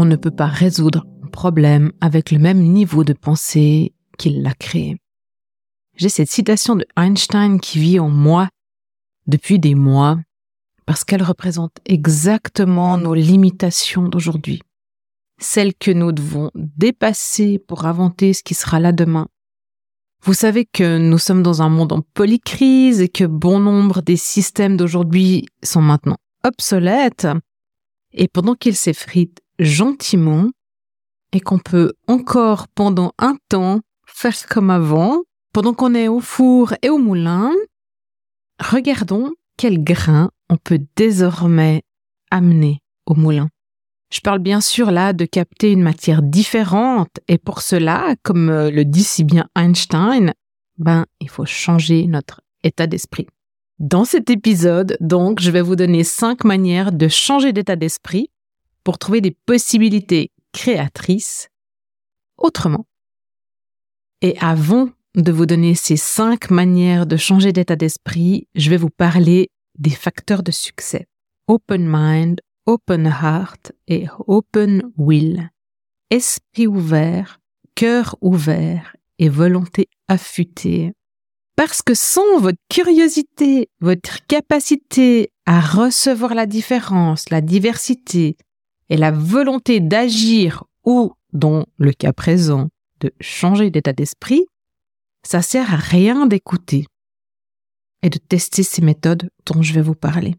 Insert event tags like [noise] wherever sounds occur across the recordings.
On ne peut pas résoudre un problème avec le même niveau de pensée qu'il l'a créé. J'ai cette citation de Einstein qui vit en moi depuis des mois parce qu'elle représente exactement nos limitations d'aujourd'hui, celles que nous devons dépasser pour inventer ce qui sera là demain. Vous savez que nous sommes dans un monde en polycrise et que bon nombre des systèmes d'aujourd'hui sont maintenant obsolètes, et pendant qu'ils s'effritent gentiment, et qu'on peut encore pendant un temps faire comme avant, pendant qu'on est au four et au moulin, Regardons quel grain on peut désormais amener au moulin. Je parle bien sûr là de capter une matière différente et pour cela, comme euh, le dit si bien Einstein, ben, il faut changer notre état d'esprit. Dans cet épisode, donc, je vais vous donner cinq manières de changer d'état d'esprit pour trouver des possibilités créatrices autrement. Et avant de vous donner ces cinq manières de changer d'état d'esprit, je vais vous parler des facteurs de succès. Open mind, open heart et open will. Esprit ouvert, cœur ouvert et volonté affûtée. Parce que sans votre curiosité, votre capacité à recevoir la différence, la diversité et la volonté d'agir ou, dans le cas présent, de changer d'état d'esprit, ça sert à rien d'écouter et de tester ces méthodes dont je vais vous parler.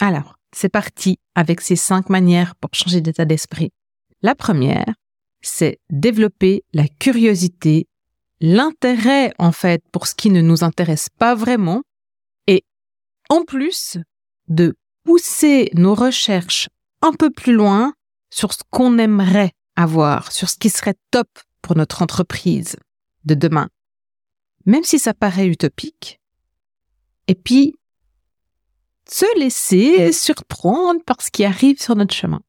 Alors, c'est parti avec ces cinq manières pour changer d'état d'esprit. La première, c'est développer la curiosité, l'intérêt en fait pour ce qui ne nous intéresse pas vraiment et en plus de pousser nos recherches un peu plus loin sur ce qu'on aimerait avoir, sur ce qui serait top pour notre entreprise de demain, même si ça paraît utopique. Et puis, se laisser surprendre par ce qui arrive sur notre chemin.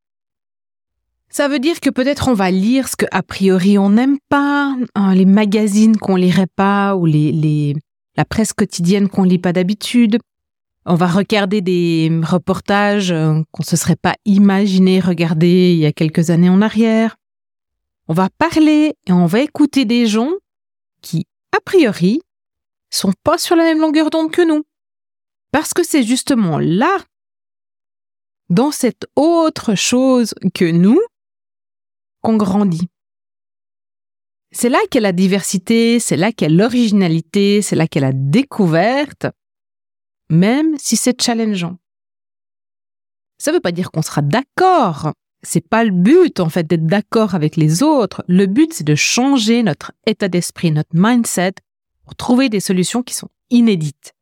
Ça veut dire que peut-être on va lire ce que a priori on n'aime pas, hein, les magazines qu'on lirait pas ou les, les la presse quotidienne qu'on lit pas d'habitude. On va regarder des reportages euh, qu'on se serait pas imaginé regarder il y a quelques années en arrière. On va parler et on va écouter des gens qui, a priori, sont pas sur la même longueur d'onde que nous. Parce que c'est justement là, dans cette autre chose que nous, qu'on grandit. C'est là qu'est la diversité, c'est là qu'est l'originalité, c'est là qu'est la découverte, même si c'est challengeant. Ça ne veut pas dire qu'on sera d'accord c'est pas le but, en fait, d'être d'accord avec les autres. Le but, c'est de changer notre état d'esprit, notre mindset, pour trouver des solutions qui sont inédites.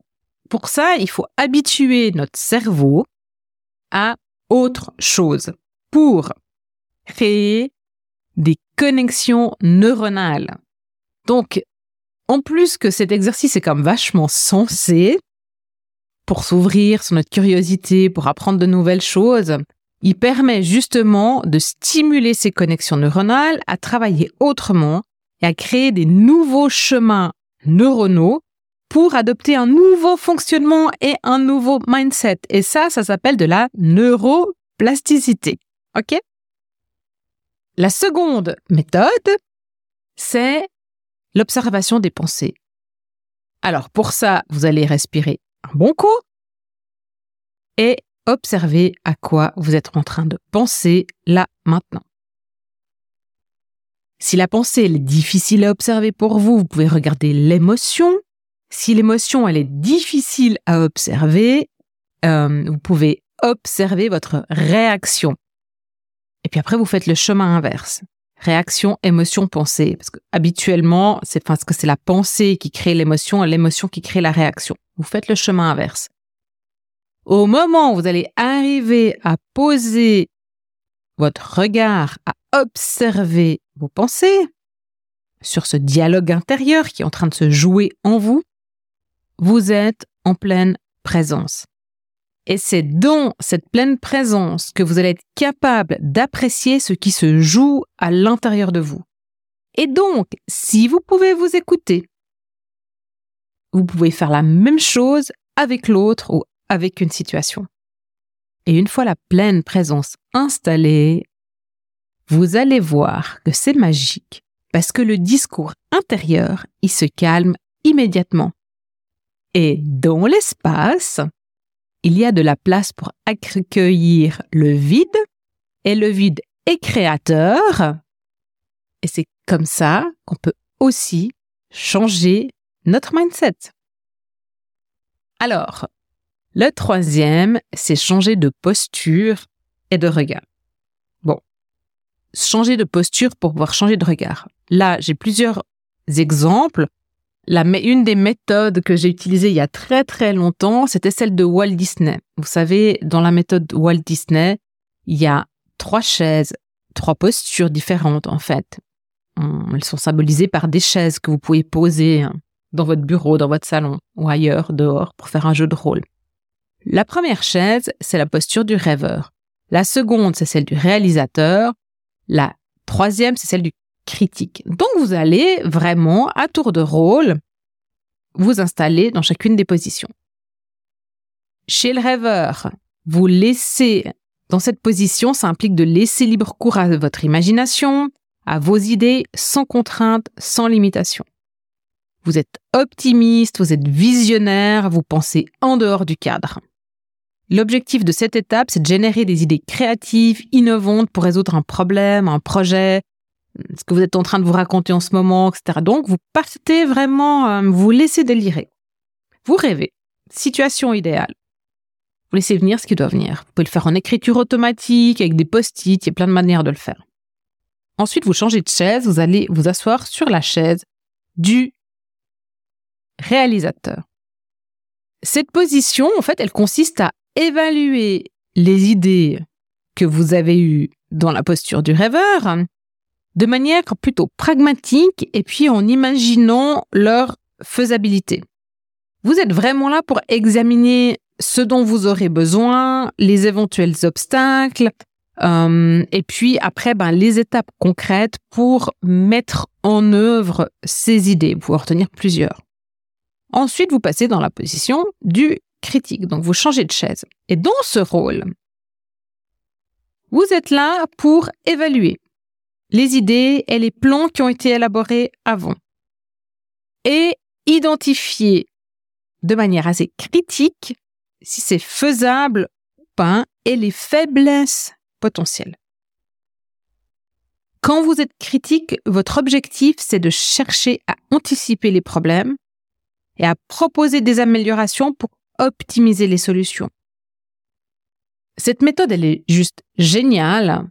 Pour ça, il faut habituer notre cerveau à autre chose pour créer des connexions neuronales. Donc, en plus que cet exercice est comme vachement sensé pour s'ouvrir sur notre curiosité, pour apprendre de nouvelles choses, il permet justement de stimuler ces connexions neuronales à travailler autrement et à créer des nouveaux chemins neuronaux pour adopter un nouveau fonctionnement et un nouveau mindset. Et ça, ça s'appelle de la neuroplasticité. OK? La seconde méthode, c'est l'observation des pensées. Alors pour ça, vous allez respirer un bon coup et observez à quoi vous êtes en train de penser là maintenant. Si la pensée est difficile à observer pour vous, vous pouvez regarder l'émotion. Si l'émotion elle est difficile à observer, euh, vous pouvez observer votre réaction. Et puis après, vous faites le chemin inverse. Réaction, émotion, pensée. Parce que habituellement, c'est parce que c'est la pensée qui crée l'émotion et l'émotion qui crée la réaction. Vous faites le chemin inverse. Au moment où vous allez arriver à poser votre regard, à observer vos pensées, sur ce dialogue intérieur qui est en train de se jouer en vous, vous êtes en pleine présence. Et c'est dans cette pleine présence que vous allez être capable d'apprécier ce qui se joue à l'intérieur de vous. Et donc, si vous pouvez vous écouter, vous pouvez faire la même chose avec l'autre ou avec une situation. Et une fois la pleine présence installée, vous allez voir que c'est magique parce que le discours intérieur, il se calme immédiatement. Et dans l'espace, il y a de la place pour accueillir le vide et le vide est créateur. Et c'est comme ça qu'on peut aussi changer notre mindset. Alors, le troisième, c'est changer de posture et de regard. Bon, changer de posture pour pouvoir changer de regard. Là, j'ai plusieurs exemples. La, une des méthodes que j'ai utilisées il y a très très longtemps, c'était celle de Walt Disney. Vous savez, dans la méthode Walt Disney, il y a trois chaises, trois postures différentes en fait. Elles sont symbolisées par des chaises que vous pouvez poser dans votre bureau, dans votre salon ou ailleurs, dehors, pour faire un jeu de rôle. La première chaise, c'est la posture du rêveur. La seconde, c'est celle du réalisateur. La troisième, c'est celle du critique. Donc vous allez vraiment, à tour de rôle, vous installer dans chacune des positions. Chez le rêveur, vous laissez, dans cette position, ça implique de laisser libre cours à votre imagination, à vos idées, sans contrainte, sans limitation. Vous êtes optimiste, vous êtes visionnaire, vous pensez en dehors du cadre. L'objectif de cette étape, c'est de générer des idées créatives, innovantes pour résoudre un problème, un projet, ce que vous êtes en train de vous raconter en ce moment, etc. Donc, vous partez vraiment, euh, vous laissez délirer. Vous rêvez. Situation idéale. Vous laissez venir ce qui doit venir. Vous pouvez le faire en écriture automatique, avec des post-it, il y a plein de manières de le faire. Ensuite, vous changez de chaise, vous allez vous asseoir sur la chaise du réalisateur. Cette position, en fait, elle consiste à évaluer les idées que vous avez eues dans la posture du rêveur de manière plutôt pragmatique et puis en imaginant leur faisabilité. Vous êtes vraiment là pour examiner ce dont vous aurez besoin, les éventuels obstacles, euh, et puis après, ben, les étapes concrètes pour mettre en œuvre ces idées. Vous pouvez retenir plusieurs. Ensuite, vous passez dans la position du critique. Donc, vous changez de chaise. Et dans ce rôle, vous êtes là pour évaluer les idées et les plans qui ont été élaborés avant. Et identifier de manière assez critique si c'est faisable ou pas et les faiblesses potentielles. Quand vous êtes critique, votre objectif, c'est de chercher à anticiper les problèmes et à proposer des améliorations pour optimiser les solutions. Cette méthode, elle est juste géniale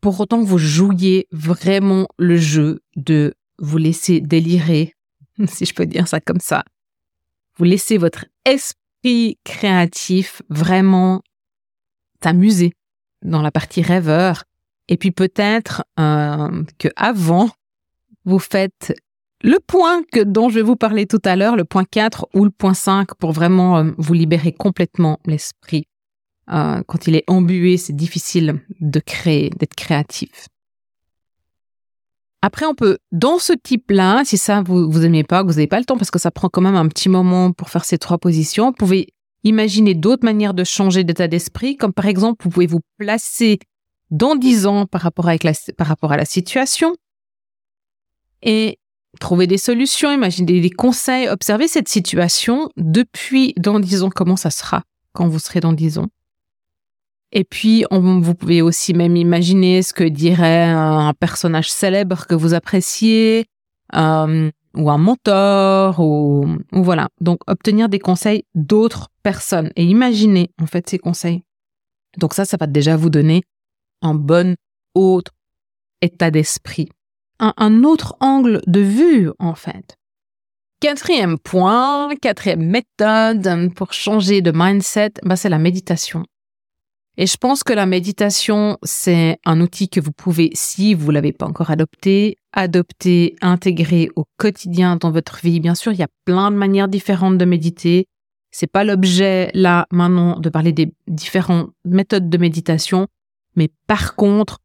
pour autant que vous jouiez vraiment le jeu de vous laisser délirer, [laughs] si je peux dire ça comme ça. Vous laissez votre esprit créatif vraiment s'amuser dans la partie rêveur. Et puis peut-être euh, que avant, vous faites le point que, dont je vais vous parler tout à l'heure, le point 4 ou le point 5, pour vraiment euh, vous libérer complètement l'esprit. Euh, quand il est embué, c'est difficile de créer, d'être créatif. Après, on peut, dans ce type-là, si ça vous vous aimez pas, que vous n'avez pas le temps, parce que ça prend quand même un petit moment pour faire ces trois positions, vous pouvez imaginer d'autres manières de changer d'état d'esprit, comme par exemple, vous pouvez vous placer dans 10 ans par rapport, avec la, par rapport à la situation. Et trouver des solutions, imaginer des conseils, observer cette situation depuis dans 10 ans, comment ça sera quand vous serez dans 10 ans? Et puis, vous pouvez aussi même imaginer ce que dirait un personnage célèbre que vous appréciez, euh, ou un mentor, ou, ou, voilà. Donc, obtenir des conseils d'autres personnes et imaginer en fait ces conseils. Donc ça, ça va déjà vous donner un bon autre état d'esprit, un, autre angle de vue en fait. Quatrième point, quatrième méthode pour changer de mindset, bah, c'est la méditation. Et je pense que la méditation, c'est un outil que vous pouvez, si vous l'avez pas encore adopté, adopter, intégrer au quotidien dans votre vie. Bien sûr, il y a plein de manières différentes de méditer. C'est pas l'objet là maintenant de parler des différentes méthodes de méditation, mais par contre,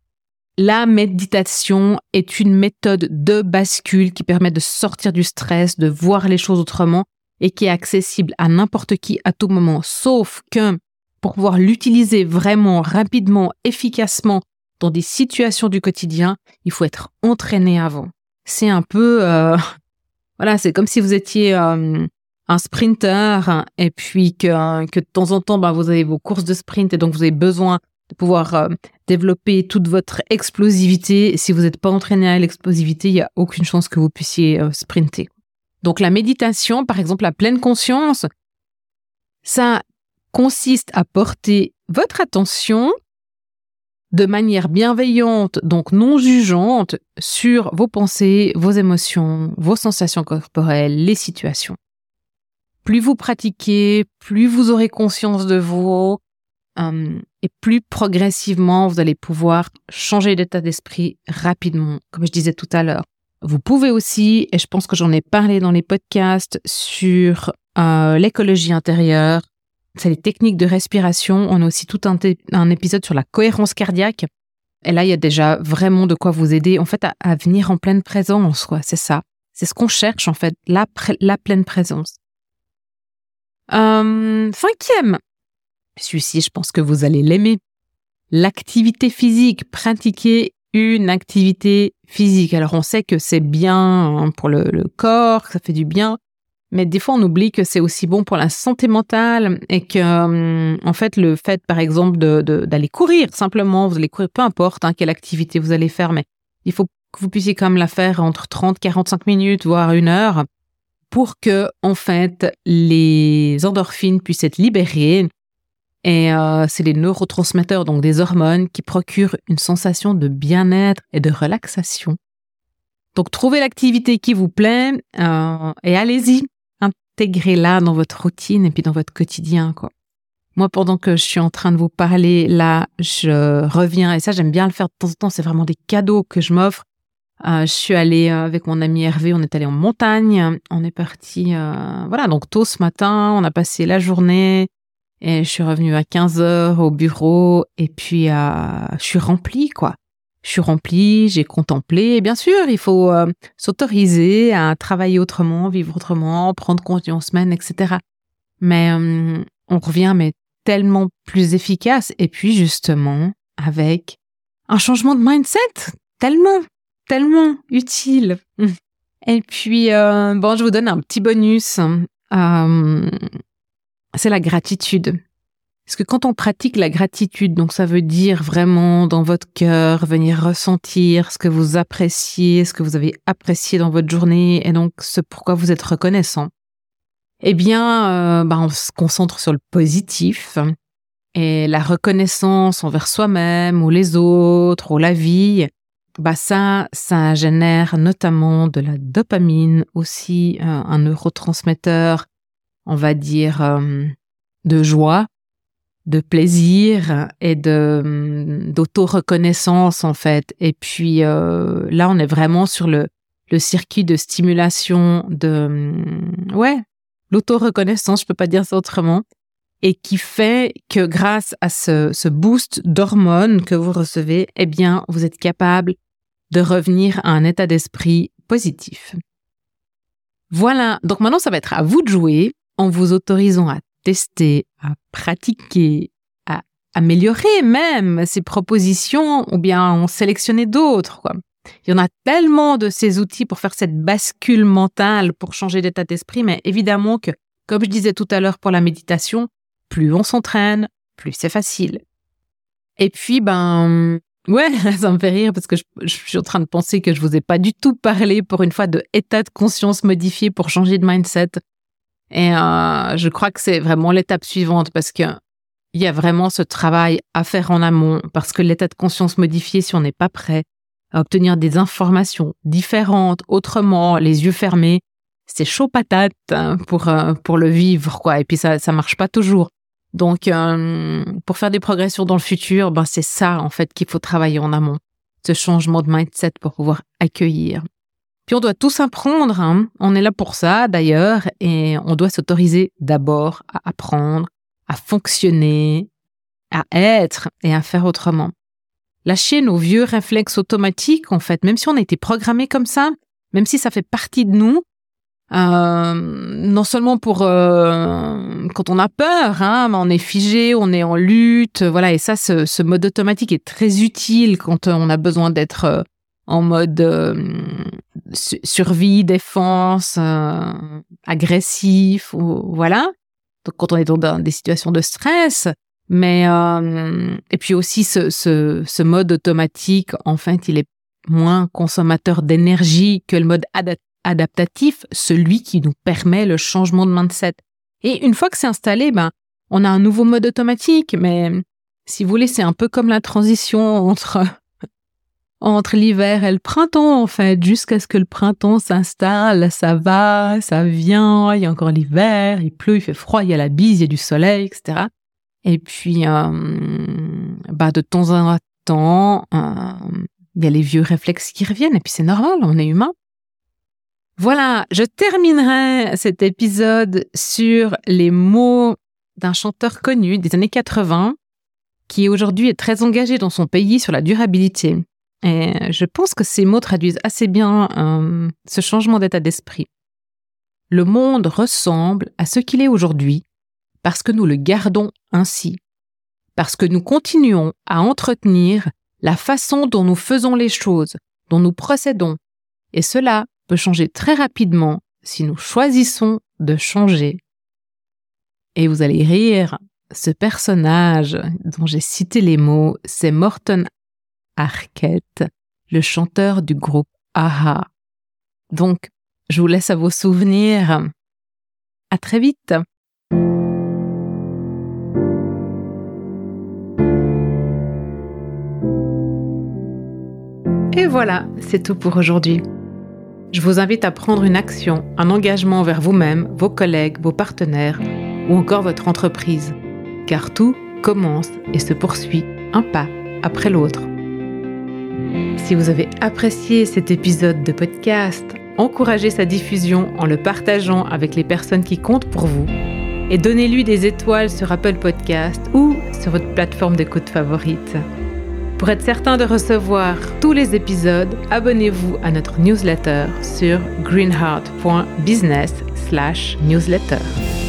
la méditation est une méthode de bascule qui permet de sortir du stress, de voir les choses autrement et qui est accessible à n'importe qui à tout moment, sauf que pour pouvoir l'utiliser vraiment rapidement, efficacement dans des situations du quotidien, il faut être entraîné avant. C'est un peu, euh, [laughs] voilà, c'est comme si vous étiez euh, un sprinter et puis que, de temps en temps, ben, vous avez vos courses de sprint et donc vous avez besoin de pouvoir euh, développer toute votre explosivité. Si vous n'êtes pas entraîné à l'explosivité, il n'y a aucune chance que vous puissiez sprinter. Donc la méditation, par exemple, la pleine conscience, ça consiste à porter votre attention de manière bienveillante, donc non jugeante, sur vos pensées, vos émotions, vos sensations corporelles, les situations. Plus vous pratiquez, plus vous aurez conscience de vous, euh, et plus progressivement vous allez pouvoir changer d'état d'esprit rapidement, comme je disais tout à l'heure. Vous pouvez aussi, et je pense que j'en ai parlé dans les podcasts sur euh, l'écologie intérieure, c'est les techniques de respiration. On a aussi tout un, épisode sur la cohérence cardiaque. Et là, il y a déjà vraiment de quoi vous aider, en fait, à, venir en pleine présence, quoi. C'est ça. C'est ce qu'on cherche, en fait, la, la pleine présence. Euh, cinquième. Celui-ci, je pense que vous allez l'aimer. L'activité physique. Pratiquer une activité physique. Alors, on sait que c'est bien hein, pour le, corps, que ça fait du bien. Mais des fois, on oublie que c'est aussi bon pour la santé mentale et que, hum, en fait, le fait, par exemple, d'aller de, d'aller courir, simplement, vous allez courir, peu importe hein, quelle activité vous allez faire, mais il faut que vous puissiez quand même la faire entre 30, 45 minutes, voire une heure, pour que, en fait, les endorphines puissent être libérées. Et euh, c'est les neurotransmetteurs, donc des hormones, qui procurent une sensation de bien-être et de relaxation. Donc, trouvez l'activité qui vous plaît euh, et allez-y intégrez-la dans votre routine et puis dans votre quotidien, quoi. Moi, pendant que je suis en train de vous parler, là, je reviens, et ça, j'aime bien le faire de temps en temps, c'est vraiment des cadeaux que je m'offre. Euh, je suis allée euh, avec mon ami Hervé, on est allé en montagne, on est parti, euh, voilà, donc tôt ce matin, on a passé la journée, et je suis revenue à 15 heures au bureau, et puis je suis remplie, quoi je suis remplie, j'ai contemplé. Bien sûr, il faut euh, s'autoriser à travailler autrement, vivre autrement, prendre conscience même, etc. Mais euh, on revient mais tellement plus efficace. Et puis justement, avec un changement de mindset, tellement, tellement utile. Et puis, euh, bon, je vous donne un petit bonus. C'est la gratitude. Parce que quand on pratique la gratitude, donc ça veut dire vraiment dans votre cœur venir ressentir ce que vous appréciez, ce que vous avez apprécié dans votre journée et donc ce pourquoi vous êtes reconnaissant. Eh bien, euh, bah, on se concentre sur le positif et la reconnaissance envers soi-même ou les autres ou la vie. Bah ça, ça génère notamment de la dopamine, aussi euh, un neurotransmetteur, on va dire, euh, de joie de plaisir et de d'auto-reconnaissance en fait. Et puis euh, là, on est vraiment sur le, le circuit de stimulation de ouais l'auto-reconnaissance, je peux pas dire ça autrement, et qui fait que grâce à ce, ce boost d'hormones que vous recevez, eh bien, vous êtes capable de revenir à un état d'esprit positif. Voilà, donc maintenant ça va être à vous de jouer en vous autorisant à tester, à pratiquer, à améliorer même ces propositions ou bien en sélectionner d'autres. Il y en a tellement de ces outils pour faire cette bascule mentale, pour changer d'état d'esprit, mais évidemment que, comme je disais tout à l'heure pour la méditation, plus on s'entraîne, plus c'est facile. Et puis, ben, ouais, [laughs] ça me fait rire parce que je, suis en train de penser que je vous ai pas du tout parlé pour une fois de état de conscience modifié pour changer de mindset. Et euh, je crois que c'est vraiment l'étape suivante parce que il y a vraiment ce travail à faire en amont parce que l'état de conscience modifié, si on n'est pas prêt à obtenir des informations différentes, autrement, les yeux fermés, c'est chaud patate hein, pour euh, pour le vivre quoi. Et puis ça ça marche pas toujours. Donc euh, pour faire des progressions dans le futur, ben c'est ça en fait qu'il faut travailler en amont, ce changement de mindset pour pouvoir accueillir. Puis on doit tous apprendre, hein. on est là pour ça d'ailleurs, et on doit s'autoriser d'abord à apprendre, à fonctionner, à être et à faire autrement. Lâcher nos vieux réflexes automatiques, en fait, même si on a été programmé comme ça, même si ça fait partie de nous, euh, non seulement pour euh, quand on a peur, hein, on est figé, on est en lutte, voilà. Et ça, ce, mode automatique est très utile quand on a besoin d'être euh, en mode survie, défense, euh, agressif, ou, voilà. Donc quand on est dans des situations de stress, mais euh, et puis aussi ce, ce, ce, mode automatique, en fait, il est moins consommateur d'énergie que le mode adaptatif, celui qui nous permet le changement de mindset. Et une fois que c'est installé, ben on a un nouveau mode automatique, mais si vous voulez, c'est un peu comme la transition entre entre l'hiver et le printemps, en fait, jusqu'à ce que le printemps s'installe, ça va, ça vient, il y a encore l'hiver, il pleut, il fait froid, il y a la bise, il y a du soleil, etc. Et puis, euh, bah, de temps en temps, euh, il y a les vieux réflexes qui reviennent, et puis c'est normal, on est humain. Voilà, je terminerai cet épisode sur les mots d'un chanteur connu des années 80 qui aujourd'hui est très engagé dans son pays sur la durabilité. Et je pense que ces mots traduisent assez bien euh, ce changement d'état d'esprit. Le monde ressemble à ce qu'il est aujourd'hui parce que nous le gardons ainsi, parce que nous continuons à entretenir la façon dont nous faisons les choses, dont nous procédons, et cela peut changer très rapidement si nous choisissons de changer. Et vous allez rire, ce personnage dont j'ai cité les mots, c'est Morton Arquette, le chanteur du groupe AHA. Donc, je vous laisse à vos souvenirs. À très vite. Et voilà, c'est tout pour aujourd'hui. Je vous invite à prendre une action, un engagement vers vous-même, vos collègues, vos partenaires ou encore votre entreprise, car tout commence et se poursuit un pas après l'autre. Si vous avez apprécié cet épisode de podcast, encouragez sa diffusion en le partageant avec les personnes qui comptent pour vous et donnez-lui des étoiles sur Apple Podcast ou sur votre plateforme d'écoute favorite. Pour être certain de recevoir tous les épisodes, abonnez-vous à notre newsletter sur greenheart.business/newsletter.